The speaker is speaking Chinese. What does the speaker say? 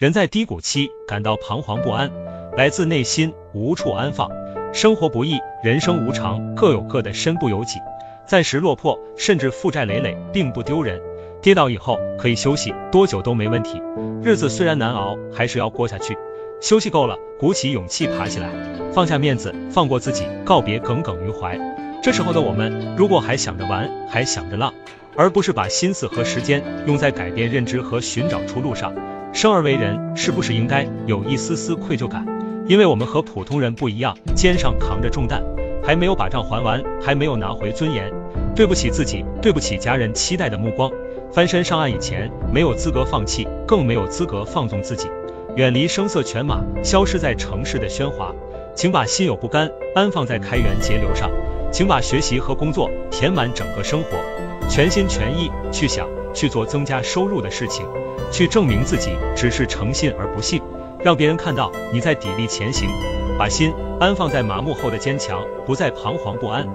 人在低谷期感到彷徨不安，来自内心无处安放。生活不易，人生无常，各有各的身不由己。暂时落魄，甚至负债累累，并不丢人。跌倒以后可以休息，多久都没问题。日子虽然难熬，还是要过下去。休息够了，鼓起勇气爬起来，放下面子，放过自己，告别耿耿于怀。这时候的我们，如果还想着玩，还想着浪，而不是把心思和时间用在改变认知和寻找出路上。生而为人，是不是应该有一丝丝愧疚感？因为我们和普通人不一样，肩上扛着重担，还没有把账还完，还没有拿回尊严，对不起自己，对不起家人期待的目光。翻身上岸以前，没有资格放弃，更没有资格放纵自己，远离声色犬马，消失在城市的喧哗。请把心有不甘安放在开源节流上，请把学习和工作填满整个生活，全心全意去想去做增加收入的事情。去证明自己只是诚信而不信，让别人看到你在砥砺前行，把心安放在麻木后的坚强，不再彷徨不安。